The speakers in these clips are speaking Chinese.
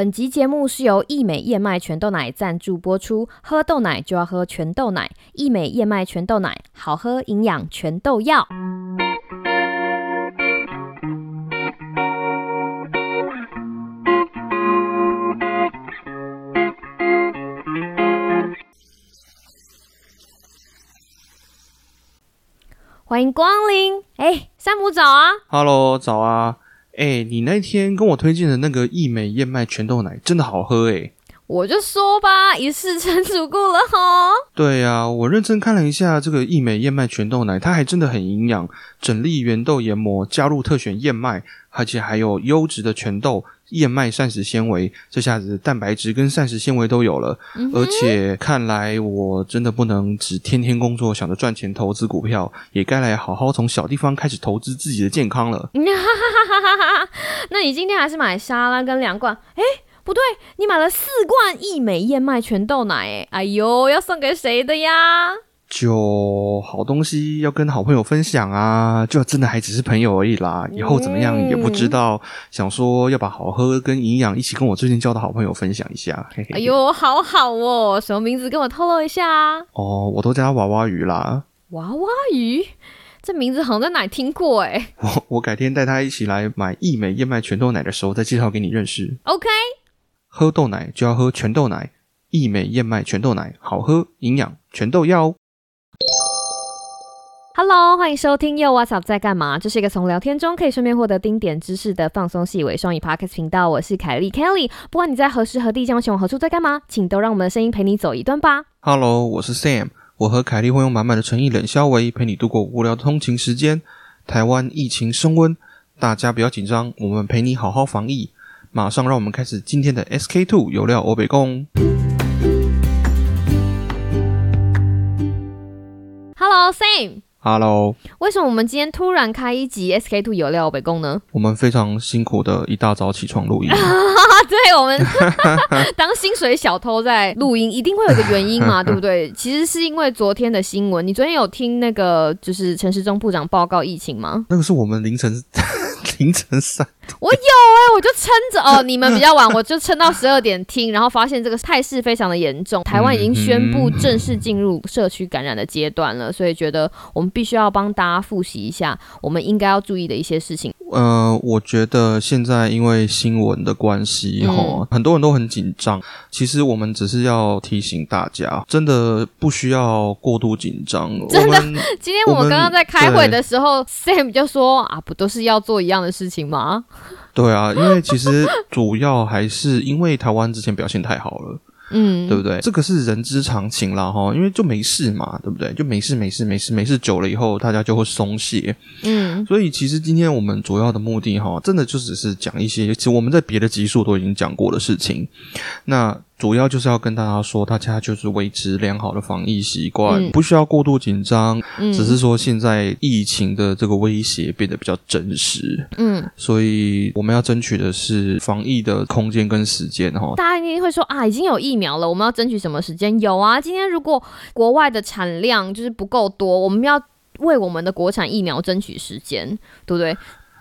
本集节目是由益美燕麦全豆奶赞助播出，喝豆奶就要喝全豆奶，益美燕麦全豆奶，好喝营养全豆要。欢迎光临，哎，山姆早啊！Hello，早啊！哎、你那天跟我推荐的那个益美燕麦全豆奶真的好喝哎、我就说吧，一试成主顾了哈。对呀、我认真看了一下这个益美燕麦全豆奶，它还真的很营养，整粒原豆研磨，加入特选燕麦，而且还有优质的全豆、燕麦膳食纤维，这下子蛋白质跟膳食纤维都有了。嗯而且看来我真的不能只天天工作想着赚钱投资股票，也该来好好从小地方开始投资自己的健康了。那你今天还是买沙拉跟两罐？哎，不对，你买了四罐益美燕麦全豆奶，哎，哎呦，要送给谁的呀？就好东西要跟好朋友分享啊，就真的还只是朋友而已啦。以后怎么样也不知道，想说要把好喝跟营养一起跟我最近交的好朋友分享一下。嘿嘿。哎，呦，好好哦，什么名字跟我透露一下啊？哦，我都叫他娃娃鱼啦。娃娃鱼，这名字好像在哪里听过哎。我我改天带他一起来买益美燕麦全豆奶的时候，再介绍给你认识。OK，喝豆奶就要喝全豆奶，益美燕麦全豆奶好喝，营养全豆要哦。Hello，欢迎收听又 What's Up 在干嘛？这是一个从聊天中可以顺便获得丁点知识的放松细微双语 Podcast 频道。我是凯莉 Kelly，不管你在何时何地将要前往何处在干嘛，请都让我们的声音陪你走一段吧。Hello，我是 Sam，我和凯莉会用满满的诚意冷笑维陪你度过无聊的通勤时间。台湾疫情升温，大家不要紧张，我们陪你好好防疫。马上让我们开始今天的 SK Two 有料欧北共。Hello Sam，Hello，为什么我们今天突然开一集 SK Two 有料北宫呢？我们非常辛苦的一大早起床录音。啊，对我们 当薪水小偷在录音，一定会有个原因嘛，对不对？其实是因为昨天的新闻，你昨天有听那个就是陈时中部长报告疫情吗？那个是我们凌晨 凌晨三，我有哎、我就撑着哦，你们比较晚，我就撑到十二点听，然后发现这个态势非常的严重，台湾已经宣布正式进入社区感染的阶段了，所以觉得我们必须要帮大家复习一下我们应该要注意的一些事情。呃，我觉得现在因为新闻的关系，嗯哈、很多人都很紧张。其实我们只是要提醒大家，真的不需要过度紧张。真的今天我们我们刚刚在开会的时候，Sam 就说啊，不都是要做一样的事情吗？对啊，因为其实主要还是因为台湾之前表现太好了，嗯，对不对？这个是人之常情啦，哈，因为就没事嘛，对不对？就没事没事没事没事久了以后，大家就会松懈。嗯，所以其实今天我们主要的目的哈，真的就只是讲一些，其实我们在别的集数都已经讲过的事情。那主要就是要跟大家说，大家就是维持良好的防疫习惯，嗯不需要过度紧张。嗯只是说现在疫情的这个威胁变得比较真实，嗯，所以我们要争取的是防疫的空间跟时间哈。大家一定会说啊，已经有疫苗了，我们要争取什么时间？有啊，今天如果国外的产量就是不够多，我们要为我们的国产疫苗争取时间，对不对？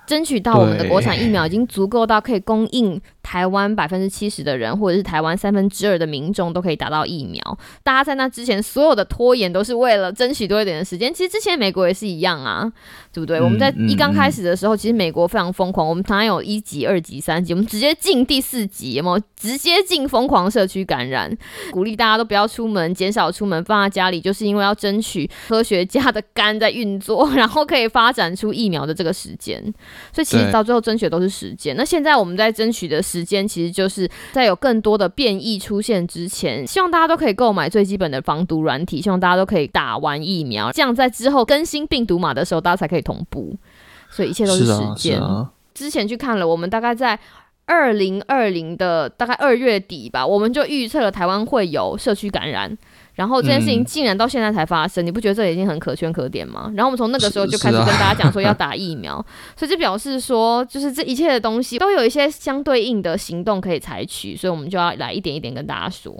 争取到我们的国产疫苗已经足够到可以供应台湾百分之七十的人，或者是台湾三分之二的民众都可以打到疫苗。大家在那之前所有的拖延都是为了争取多一点的时间。其实之前美国也是一样啊，对不对？嗯我们在一刚嗯开始的时候，其实美国非常疯狂，我们常常有一级、二级、三级，我们直接进第四级，有没有？直接进疯狂社区感染，鼓励大家都不要出门，减少出门，放在家里，就是因为要争取科学家的肝在运作，然后可以发展出疫苗的这个时间。所以其实到最后争取的都是时间。那现在我们在争取的时间，其实就是在有更多的变异出现之前，希望大家都可以购买最基本的防毒软体，希望大家都可以打完疫苗，这样在之后更新病毒码的时候，大家才可以同步。所以一切都时是啊，是间。啊，之前去看了，我们大概在二零二零的大概二月底吧，我们就预测了台湾会有社区感染。然后这件事情嗯竟然到现在才发生，你不觉得这已经很可圈可点吗？然后我们从那个时候就开始跟大家讲说要 打疫苗，所以这表示说，就是这一切的东西都有一些相对应的行动可以采取，所以我们就要来一点一点跟大家说。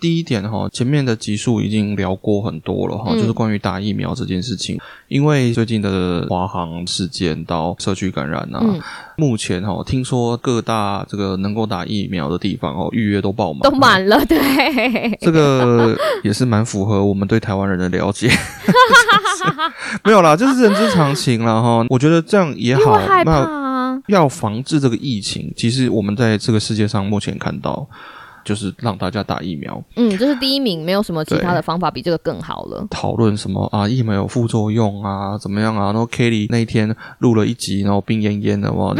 第一点哈，前面的集数已经聊过很多了哈，嗯就是关于打疫苗这件事情。因为最近的华航事件到社区感染啊，嗯目前哈听说各大这个能够打疫苗的地方哦，预约都爆满，都满了，对，这个也是蛮符合我们对台湾人的了解。没有啦，就是人之常情啦哈。我觉得这样也好。那啊。要防治这个疫情，其实我们在这个世界上目前看到，就是让大家打疫苗。嗯，这是第一名，没有什么其他的方法比这个更好了。讨论什么啊，疫苗有副作用啊，怎么样啊？然后 Kelly 那一天录了一集，然后病恹恹的哇，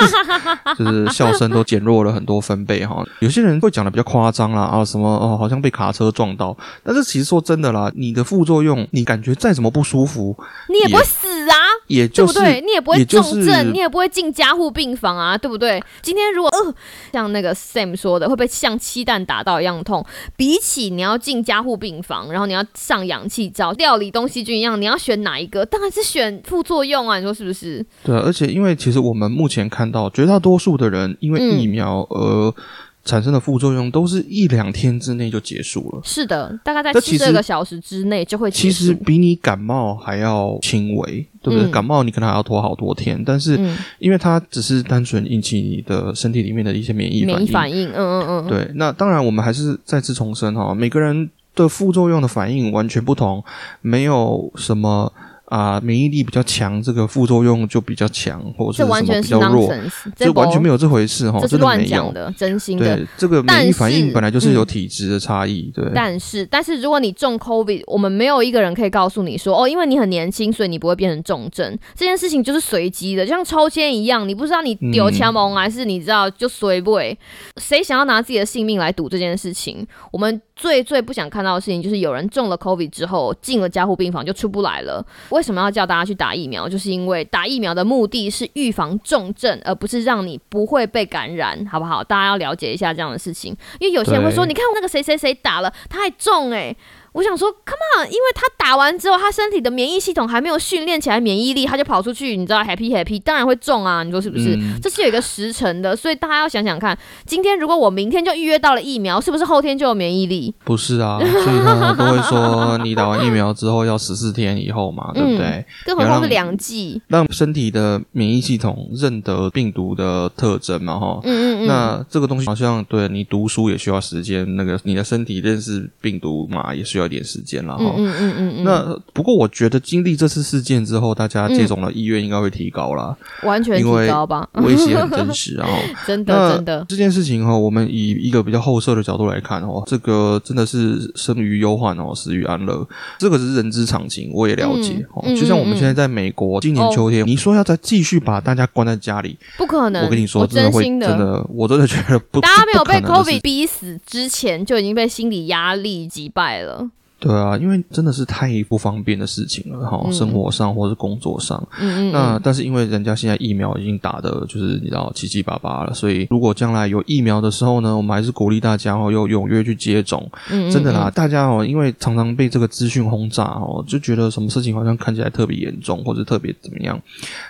就 是就是笑声都减弱了很多分贝哈。有些人会讲的比较夸张啦啊，什么哦，好像被卡车撞到，但是其实说真的啦，你的副作用，你感觉再怎么不舒服，你也不会死啊，也就是对不对？你也不会也就是重症，你也不会进加护病房啊，对不对？今天如果呃，像那个 Sam 说的，会被像气弹打到一样痛，比起你要进加护病房，然后你要上氧气罩、料理东西菌一样，你要选哪一个？当然是选副作用啊，你说是不是？对啊，而且因为其实我们目前看到绝大多数的人因为嗯疫苗而产生的副作用，都是一两天之内就结束了。是的，大概在七十二个小时之内就会结其实。比你感冒还要轻微，对不对？嗯感冒你可能还要拖好多天，但是嗯，因为它只是单纯引起你的身体里面的一些免疫反应。免疫反应，嗯嗯嗯，对，那当然我们还是再次重申哈，每个人的副作用的反应完全不同，没有什么。啊，免疫力比较强，这个副作用就比较强，或者是什么完全是比较弱，nonsense，这完全没有，这回事哈，这是乱讲。的，真心的。对，这个免疫反应本来就是有嗯体质的差异，对。但是，但是如果你中 COVID，我们没有一个人可以告诉你说，哦，因为你很年轻，所以你不会变成重症。这件事情就是随机的，就像抽签一样，你不知道你丢枪蒙还是你知道就随不会。谁想要拿自己的性命来赌这件事情？我们最最不想看到的事情就是有人中了 COVID 之后进了加护病房就出不来了。为什么要叫大家去打疫苗？就是因为打疫苗的目的是预防重症，而不是让你不会被感染，好不好？大家要了解一下这样的事情，因为有些人会说，你看那个谁谁谁打了，他还中哎、我想说，Come on，因为他打完之后，他身体的免疫系统还没有训练起来免疫力，他就跑出去，你知道 happy happy，当然会中啊，你说是不是？嗯这是有一个时辰的，所以大家要想想看，今天如果我明天就预约到了疫苗，是不是后天就有免疫力？不是啊，所以他都会说你打完疫苗之后要十四天以后嘛，对不对？更何况是两剂，让身体的免疫系统认得病毒的特征嘛，哈。嗯嗯嗯，那这个东西好像对你读书也需要时间，那个你的身体认识病毒嘛也需要一点时间了哈。嗯嗯嗯嗯嗯，那不过我觉得经历这次事件之后，大家接种的意愿应该会提高啦，完全提因为高吧，威胁很真实啊。哈真的真的，这件事情哈，我们以一个比较后设的角度来看哦，这个真的是生于忧患哦，死于安乐，这个是人之常情，我也了解嗯哦。嗯就像我们现在在美国，今年秋天，你说要再继续把大家关在家里，不可能，我跟你说，真的会，心真的，我真的觉得不，大家没有被 COVID 逼死之前，就已经被心理压力击败了。对啊，因为真的是太不方便的事情了哈，嗯生活上或是工作上。嗯嗯那但是因为人家现在疫苗已经打的，就是你知道七七八八了，所以如果将来有疫苗的时候呢，我们还是鼓励大家哦，要踊跃去接种。嗯，真的啦，大家哦，因为常常被这个资讯轰炸哦，就觉得什么事情好像看起来特别严重，或者特别怎么样。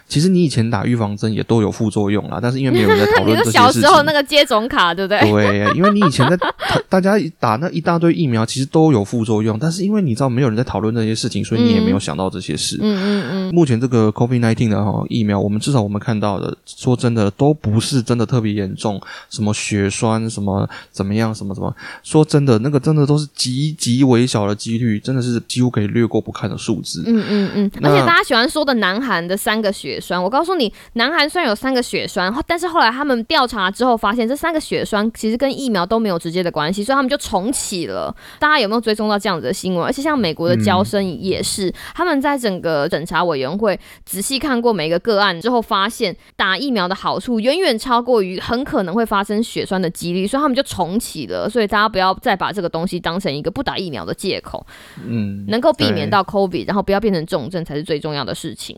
其实你以前打预防针也都有副作用啦，但是因为没有人在讨论这些说小时。候那个接种卡，对不对？对，因为你以前在 大家打那一大堆疫苗，其实都有副作用，但是因为你知道没有人在讨论这些事情，所以你也没有想到这些事。嗯嗯嗯，目前这个 COVID nineteen 的哈疫苗，我们至少我们看到的，说真的都不是真的特别严重，什么血栓，什么怎么样，什么什么，说真的，那个真的都是极极微小的几率，真的是几乎可以略过不看的数字。嗯嗯嗯，而且大家喜欢说的南韩的三个血栓，我告诉你，南韩虽然有三个血栓，但是后来他们调查之后发现，这三个血栓其实跟疫苗都没有直接的关系，所以他们就重启了。大家有没有追踪到这样子的新闻？而且像美国的交生也是，他们在整个审查委员会仔细看过每个个案之后，发现打疫苗的好处远远超过于很可能会发生血栓的几率，所以他们就重启了。所以大家不要再把这个东西当成一个不打疫苗的借口。嗯，能够避免到 COVID，然后不要变成重症才是最重要的事情。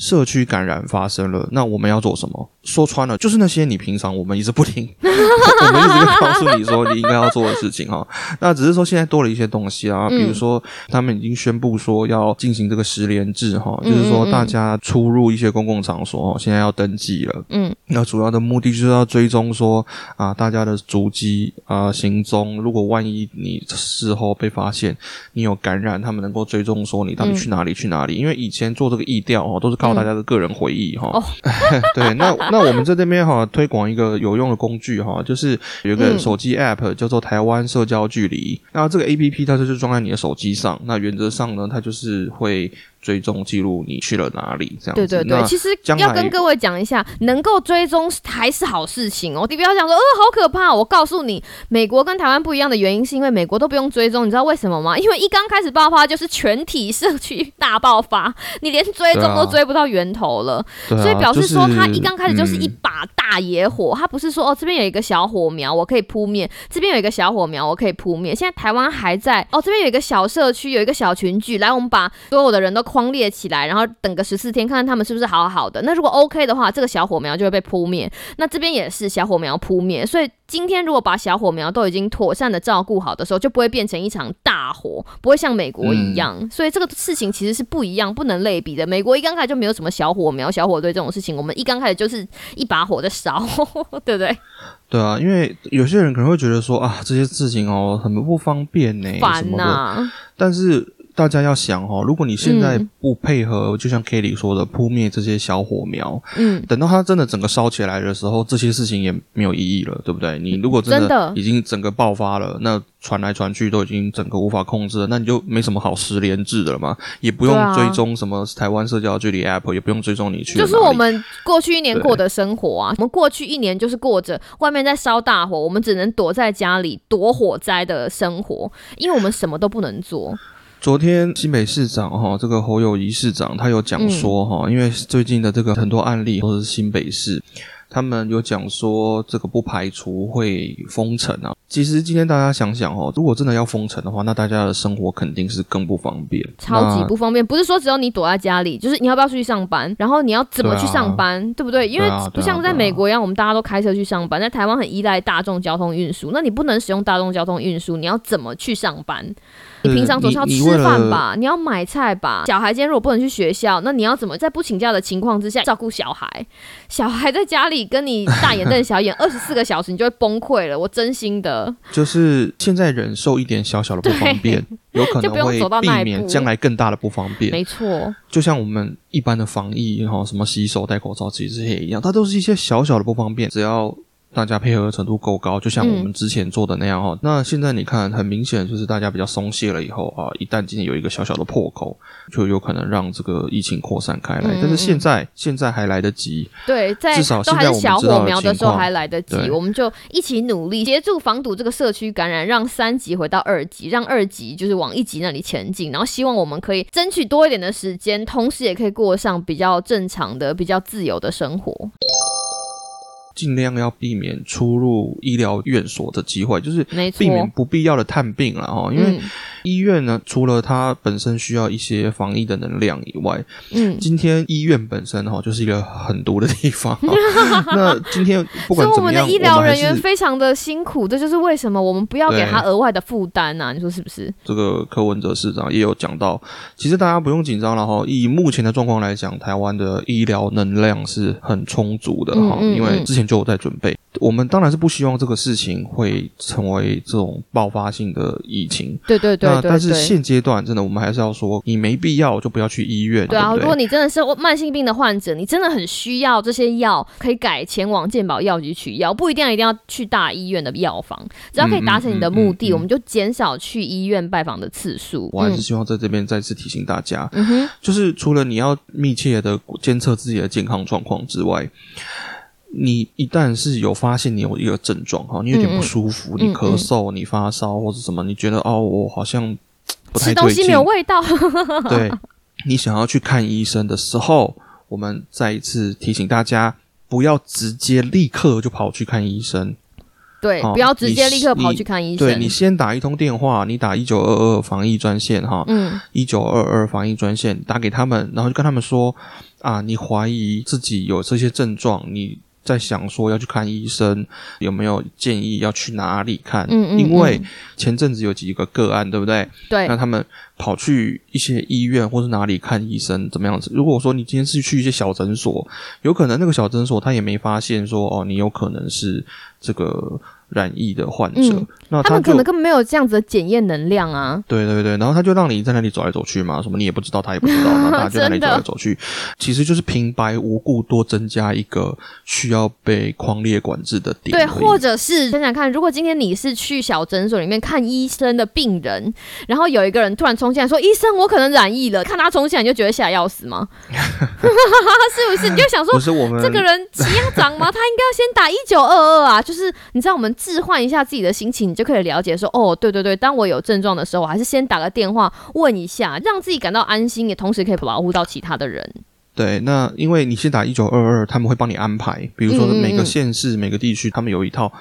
社区感染发生了，那我们要做什么？说穿了，就是那些你平常我们一直不听，我们一直告诉你说你应该要做的事情哈。那只是说现在多了一些东西啊，比如说他们已经宣布说要进行这个十连制哈，就是说大家出入一些公共场所哦，现在要登记了。嗯，那主要的目的就是要追踪说啊，大家的足迹啊、行踪。如果万一你事后被发现你有感染，他们能够追踪说你到底去哪里去哪里。因为以前做这个疫调哦，都是靠大家的个人回忆哈。对，那。那我们在这边哈推广一个有用的工具哈，就是有一个手机 App 叫做台湾社交距离。那这个 APP 它就是装在你的手机上，那原则上呢，它就是会。追踪记录你去了哪里？这样对对对，其实要跟各位讲一下，能够追踪还是好事情哦。你不要讲说，呃，好可怕！我告诉你，美国跟台湾不一样的原因，是因为美国都不用追踪，你知道为什么吗？因为一刚开始爆发就是全体社区大爆发，你连追踪都追不到源头了，所以表示说，它一刚开始就是一把大野火，它不是说哦这边有一个小火苗我可以扑灭，这边有一个小火苗我可以扑灭。现在台湾还在哦，这边有一个小社区，有一个小群聚，来，我们把所有的人都。框列起来，然后等个十四天，看看他们是不是好好的。那如果 OK 的话，这个小火苗就会被扑灭。那这边也是小火苗扑灭。所以今天如果把小火苗都已经妥善的照顾好的时候，就不会变成一场大火，不会像美国一样。所以这个事情其实是不一样，不能类比的。美国一刚开始就没有什么小火苗、小火堆这种事情，我们一刚开始就是一把火在烧，对不对？对啊，因为有些人可能会觉得说啊，这些事情哦很不方便呢，烦呐。但是。大家要想哦，如果你现在不配合，就像 Kelly 说的，扑灭这些小火苗，嗯，等到它真的整个烧起来的时候，这些事情也没有意义了，对不对？你如果真的已经整个爆发了，那传来传去都已经整个无法控制了，那你就没什么好十连制的了嘛，也不用追踪什么台湾社交距离 App，也不用追踪你去。就是我们过去一年过的生活啊，我们过去一年就是过着外面在烧大火，我们只能躲在家里躲火灾的生活，因为我们什么都不能做。昨天新北市长哈，这个侯友谊市长他有讲说哈，因为最近的这个很多案例都是新北市。他们有讲说，这个不排除会封城啊。其实今天大家想想哦，如果真的要封城的话，那大家的生活肯定是更不方便，超级不方便。不是说只有你躲在家里，就是你要不要出去上班，然后你要怎么去上班，对不对？因为不像在美国一样，我们大家都开车去上班。在台湾很依赖大众交通运输，那你不能使用大众交通运输，你要怎么去上班？你平常总是要吃饭吧，你要买菜吧。小孩今天如果不能去学校，那你要怎么在不请假的情况之下照顾小孩？小孩在家里跟你大眼瞪小眼 二十四个小时，你就会崩溃了。我真心的，就是现在忍受一点小小的不方便，有可能会避免将来更大的不方便。没错，就像我们一般的防疫哈，什么洗手、戴口罩，其实这些一样，它都是一些小小的不方便，只要。大家配合程度够高，就像我们之前做的那样哈。那现在你看，很明显就是大家比较松懈了以后啊，一旦今天有一个小小的破口，就有可能让这个疫情扩散开来。但是现在现在还来得及，对，在至少都还是小火苗的时候还来得及，我们就一起努力协助防堵这个社区感染，让三级回到二级，让二级就是往一级那里前进。然后希望我们可以争取多一点的时间，同时也可以过上比较正常的、比较自由的生活。尽量要避免出入医疗院所的机会，就是避免不必要的探病了哈。因为医院呢，除了它本身需要一些防疫的能量以外，嗯，今天医院本身哈就是一个很毒的地方。那今天不管怎么样，我们的医疗人员非常的辛苦，这就是为什么我们不要给他额外的负担呐？你说是不是？这个柯文哲市长也有讲到，其实大家不用紧张了哈。以目前的状况来讲，台湾的医疗能量是很充足的哈，因为之前。就在准备，我们当然是不希望这个事情会成为这种爆发性的疫情。对对对。那但是现阶段真的，我们还是要说，你没必要就不要去医院。对啊，如果你真的是慢性病的患者，你真的很需要这些药，可以改前往健保药局取药，不一定要一定要去大医院的药房，只要可以达成你的目的，我们就减少去医院拜访的次数。我还是希望在这边再次提醒大家，就是除了你要密切的监测自己的健康状况之外。你一旦是有发现你有一个症状哈，你有点不舒服，你咳嗽，你发烧或者什么，你觉得哦，我好像不太对劲，没有味道，对，你想要去看医生的时候，我们再一次提醒大家，不要直接立刻就跑去看医生。对，哦不要直接立刻跑去看医生。对你先打一通电话，你打一九二二防疫专线哈，嗯。一九二二防疫专线打给他们，然后就跟他们说啊，你怀疑自己有这些症状，你在想说要去看医生，有没有建议要去哪里看？嗯嗯因为嗯前阵子有几个个案，对不对？对那他们跑去一些医院或是哪里看医生，怎么样子？如果说你今天是去一些小诊所，有可能那个小诊所他也没发现说哦，你有可能是这个染疫的患者，嗯他们可能根本没有这样子的检验能量啊。对对对，然后他就让你在那里走来走去嘛，什么你也不知道，他也不知道，然后大家就在那里走来走去，其实就是平白无故多增加一个需要被框列管制的点对，或者是想想看，如果今天你是去小诊所里面看医生的病人，然后有一个人突然冲进来说：“医生，我可能染疫了。”看他冲进来，你就觉得吓要死吗？是不是？你就想说不，是我们这个人急要长吗？他应该要先打一九二二啊！就是你知道，我们置换一下自己的心情，你就可以了解说，哦，对对对，当我有症状的时候，我还是先打个电话问一下，让自己感到安心，也同时可以保护到其他的人。对，那因为你先打一九二二，他们会帮你安排，比如说每个嗯县市、每个地区，他们有一套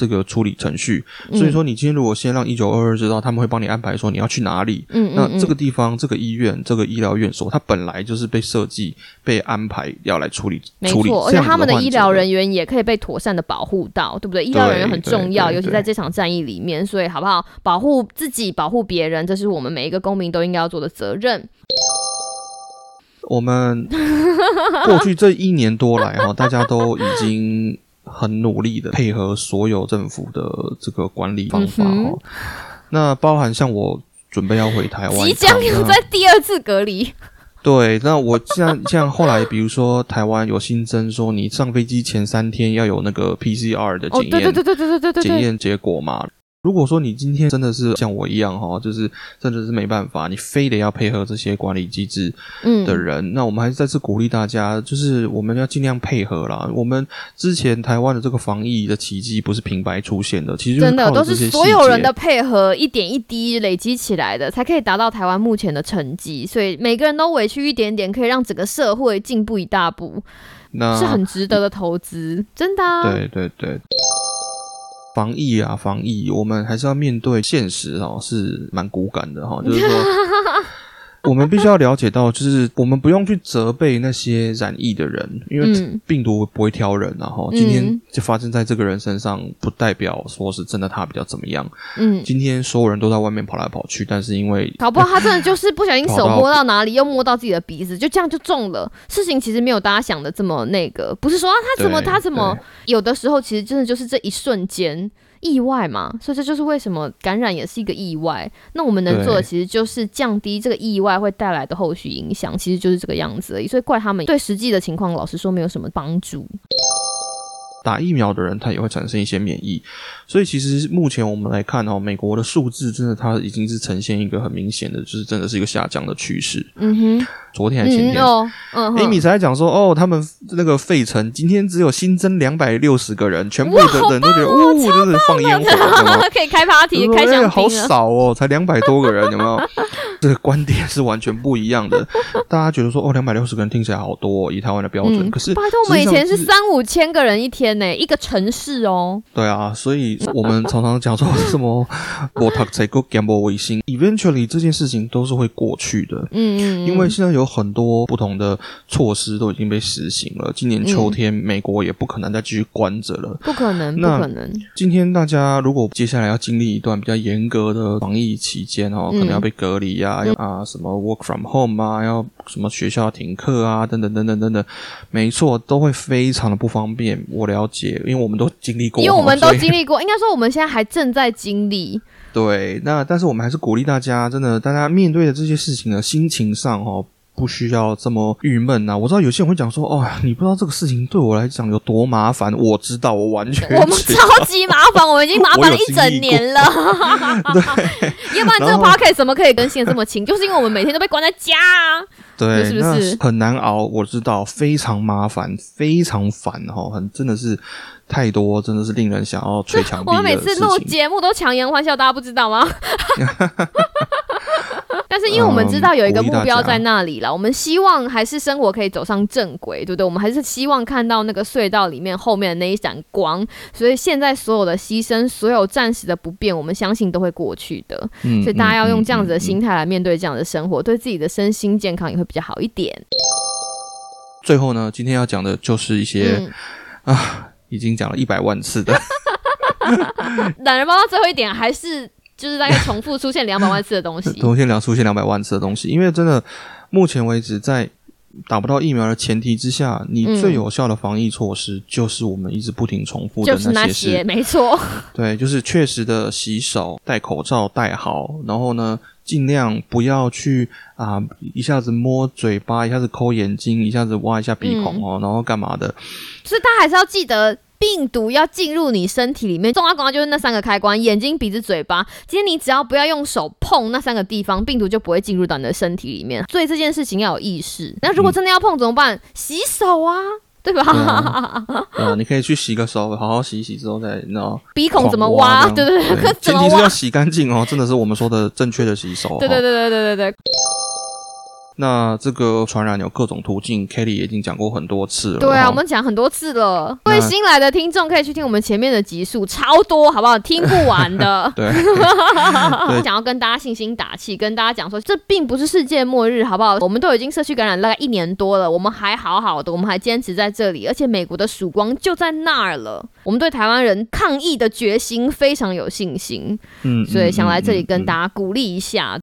这个处理程序，嗯所以说你今天如果先让一九二二知道，他们会帮你安排说你要去哪里。嗯那这个地方、这个医院、这个医疗院所，它本来就是被设计、被安排要来处理没错，而且他们的医疗人员也可以被妥善的保护到，对不对？医疗人员很重要，尤其在这场战役里面，所以好不好？保护自己，保护别人，这是我们每一个公民都应该要做的责任。我们过去这一年多来哈，大家都已经很努力的配合所有政府的这个管理方法哦，那包含像我准备要回台湾，即将要在第二次隔离。对，那我像像后来，比如说台湾有新增，说你上飞机前三天要有那个 PCR 的检验，对对对对对对对检验结果嘛。如果说你今天真的是像我一样哈，就是真的是没办法，你非得要配合这些管理机制嗯的人，那我们还是再次鼓励大家，就是我们要尽量配合啦。我们之前台湾的这个防疫的奇迹不是平白出现的，其实真的都是所有人的配合，一点一滴累积起来的，才可以达到台湾目前的成绩。所以每个人都委屈一点点，可以让整个社会进步一大步，那是很值得的投资，真的、啊。对对对，防疫啊，防疫，我们还是要面对现实哦，是蛮骨感的哈、就是说。我们必须要了解到，就是我们不用去责备那些染疫的人，因为嗯病毒不会挑人啊。哈、嗯今天就发生在这个人身上，不代表说是真的他比较怎么样。嗯，今天所有人都在外面跑来跑去，但是因为搞不好他真的就是不小心手摸到哪里，又摸到自己的鼻子，就这样就中了。事情其实没有大家想的这么那个，不是说啊他怎么他怎么，有的时候其实真的就是这一瞬间。意外嘛，所以这就是为什么感染也是一个意外。那我们能做的其实就是降低这个意外会带来的后续影响，其实就是这个样子而已。所以怪他们对实际的情况，老实说没有什么帮助。打疫苗的人，他也会产生一些免疫。所以其实目前我们来看哦，美国的数字真的它已经是呈现一个很明显的，就是真的是一个下降的趋势。嗯哼，昨天还是前天、嗯哦，嗯哼 Amy 才在讲说，哦，他们那个费城今天只有新增两百六十个人，全部的人都觉得，哦，就是放烟火？可以开 party 开香哎好。少哦，才两百多个人，有没有？这个观点是完全不一样的。大家觉得说，哦，两百六十个人听起来好多、哦，以台湾的标准，嗯可是拜托，我们以前是三五千个人一天呢，一个城市哦。对啊，所以我们常常讲说什么我读才够 gamble 卫星，eventually 这件事情都是会过去的。嗯嗯，因为现在有很多不同的措施都已经被实行了，今年秋天美国也不可能再继续关着了。不可能，不可能。今天大家如果接下来要经历一段比较严格的防疫期间哦，可嗯能要被隔离啊，要啊什么 work from home 啊，要什么学校停课啊，等等等等等等，没错，都会非常的不方便。我了解，因为我们都经历过，因为我们都经历过，应该说我们现在还正在经历。对，那但是我们还是鼓励大家，真的，大家面对的这些事情呢，心情上哦。不需要这么郁闷呐！我知道有些人会讲说：“哦，你不知道这个事情对我来讲有多麻烦。”我知道，我完全我们超级麻烦，我们已经麻烦 了一整年了。对 要不然这 podcast 怎么可以更新的这么勤？就是因为我们每天都被关在家啊。对，是不是很难熬？我知道，非常麻烦，非常烦哈，很真的是太多，真的是令人想要捶墙壁 我们每次录。节目都强颜欢笑，大家不知道吗？是因为我们知道有一个目标在那里了，我们希望还是生活可以走上正轨，对不对？我们还是希望看到那个隧道里面后面的那一盏光。所以现在所有的牺牲，所有暂时的不便，我们相信都会过去的。嗯所以大家要用这样子的心态来面对这样的生活，对自己的身心健康也会比较好一点。最后呢，今天要讲的就是一些、啊，已经讲了一百万次的，懒人包到最后一点还是就是大概重复出现两百万次的东西。同性两出现两百万次的东西，因为真的目前为止在。打不到疫苗的前提之下，你嗯最有效的防疫措施就是我们一直不停重复的就是那些事。些，没错，对，就是确实的洗手、戴口罩戴好，然后呢，尽量不要去啊、一下子摸嘴巴，一下子抠眼睛，一下子挖一下鼻孔嗯哦，然后干嘛的？所以大家还是要记得。病毒要进入你身体里面，重要关键就是那三个开关：眼睛、鼻子、嘴巴。今天你只要不要用手碰那三个地方，病毒就不会进入到你的身体里面。所以这件事情要有意识。那如果真的要碰怎么办？洗手啊，对吧？对啊你 可以去洗个手，好好洗一洗之后再，你知道，鼻孔怎么挖？对对前提是要？洗干净哦，真的是我们说的正确的洗手。哦对对对对对对对。那这个传染有各种途径，Kelly 也已经讲过很多次了。对啊，我们讲很多次了。各位新来的听众可以去听我们前面的集数，超多，好不好？听不完的。对 我想要跟大家信心打气，跟大家讲说，这并不是世界末日，好不好？我们都已经社区感染大概一年多了，我们还好好的，我们还坚持在这里，而且美国的曙光就在那儿了。我们对台湾人抗疫的决心非常有信心，嗯，所以想来这里跟大大家鼓励一下。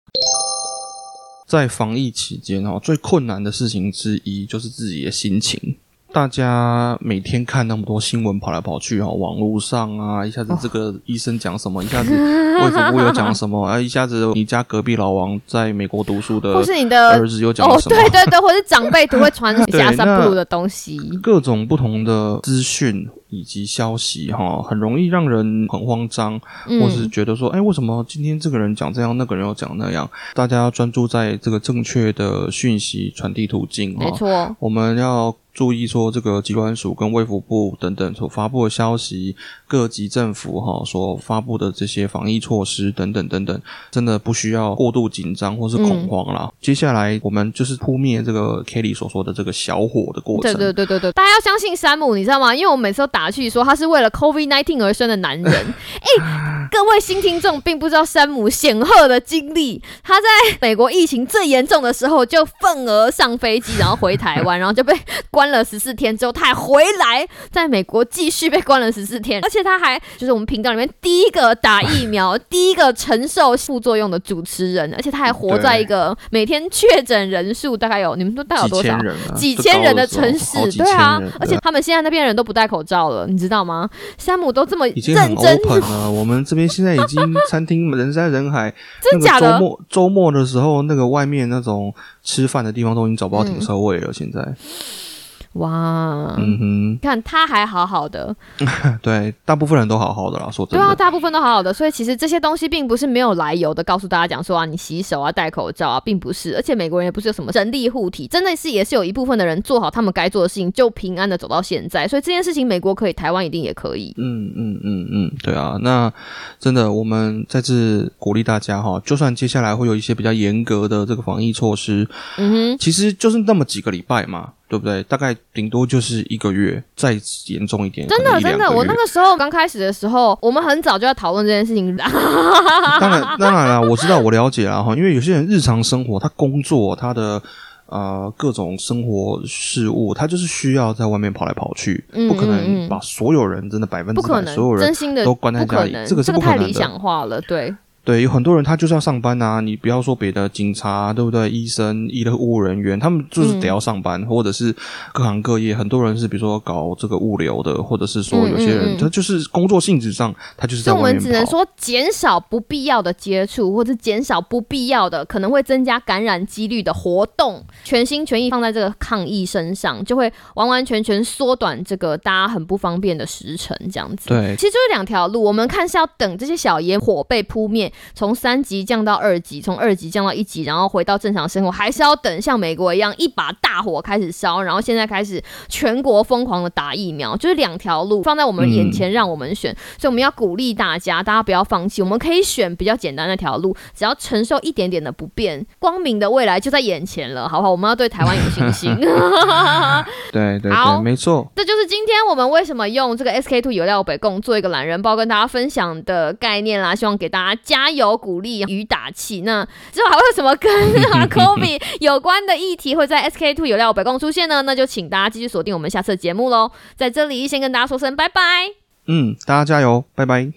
在防疫期间哦，最困难的事情之一就是自己的心情。大家每天看那么多新闻跑来跑去哦，网络上啊，一下子这个医生讲什么，一下子卫福部又讲什么，啊，一下子你家隔壁老王在美国读书的或是你的儿子又讲哦了，什么，对对对，或是长辈都会传 对下三那不如的东西。各种不同的资讯以及消息哈，很容易让人很慌张，嗯或是觉得说，哎，为什么今天这个人讲这样，那个人又讲那样？大家要专注在这个正确的讯息传递途径哈。没错，我们要注意说，这个机关署跟卫福部等等所发布的消息，各级政府哈所发布的这些防疫措施等等等等，真的不需要过度紧张或是恐慌啦。接下来我们就是扑灭这个 Kelly 所说的这个小火的过对程。对对对对，大家要相信山姆，你知道吗？因为我每次都打趣说他是为了 COVID nineteen 而生的男人。哎、各位新听众并不知道山姆显赫的经历，他在美国疫情最严重的时候就愤而上飞机，然后回台湾，然后就被关了十四天，之后他还回来，在美国继续被关了十四天，而且他还就是我们频道里面第一个打疫苗、第一个承受副作用的主持人，而且他还活在一个每天确诊人数大概有你们都大概有多少？几千人的城市，对啊，而且他们现在那边人都不戴口罩了，你知道吗？山姆都这么已经很，open 了。我们这边现在已经餐厅人山人海，真假的那个周？末周末的时候，那个外面那种吃饭的地方都已经找不到停车位了。现在，哇，嗯哼看他还好好的，对，大部分人都好好的啦。说真的对啊，大部分都好好的，所以其实这些东西并不是没有来由的，告诉大家讲说啊，你洗手啊，戴口罩啊，并不是，而且美国人也不是有什么神力护体，真的是也是有一部分的人做好他们该做的事情，就平安的走到现在，所以这件事情美国可以，台湾一定也可以。嗯嗯嗯嗯，对啊。那真的，我们再次鼓励大家哈，就算接下来会有一些比较严格的这个防疫措施，嗯哼，其实就是那么几个礼拜嘛，对不对？大概顶多就是一个月，再严重一点，真的真的，我那个时候刚开始的时候，我们很早就在讨论这件事情，当然，当然了，我知道，我了解了哈。因为有些人日常生活，他工作，他的呃各种生活事物，他就是需要在外面跑来跑去，嗯不可能把所有人真的百分之百所有人真心的都关在家里，这个是不可能的。太理想化了，对。对，有很多人他就是要上班啊，你不要说别的，警察对不对？医生、医的务人员，他们就是嗯得要上班，或者是各行各业，很多人是比如说搞这个物流的，或者是说有些人、嗯嗯嗯他就是工作性质上，他就是所以我在外面跑。们只能说减少不必要的接触，或者减少不必要的可能会增加感染几率的活动，全心全意放在这个抗疫身上，就会完完全全缩短这个大家很不方便的时程，这样子。对其实就是两条路，我们看是要等这些小野火被扑灭，从三级降到二级，从二级降到一级，然后回到正常生活，还是要等像美国一样一把大火开始烧，然后现在开始全国疯狂的打疫苗，就是两条路放在我们眼前让我们选，所以我们要鼓励大家，大家不要放弃，我们可以选比较简单那条路，只要承受一点点的不便，光明的未来就在眼前了，好不好？我们要对台湾有信心。对对好对，没错。这就是今天我们为什么用这个 SK two 有料北共做一个懒人包跟大家分享的概念啦，希望给大家加油、鼓励与打气。那之后还会有什么跟啊 Kobe 有关的议题会在 SK two 有料北共出现呢？那就请大家继续锁定我们下次的节目喽。在这里先跟大家说声拜拜。嗯，大家加油，拜拜。